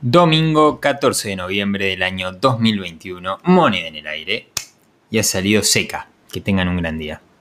Domingo 14 de noviembre del año 2021, moneda en el aire y ha salido seca. Que tengan un gran día.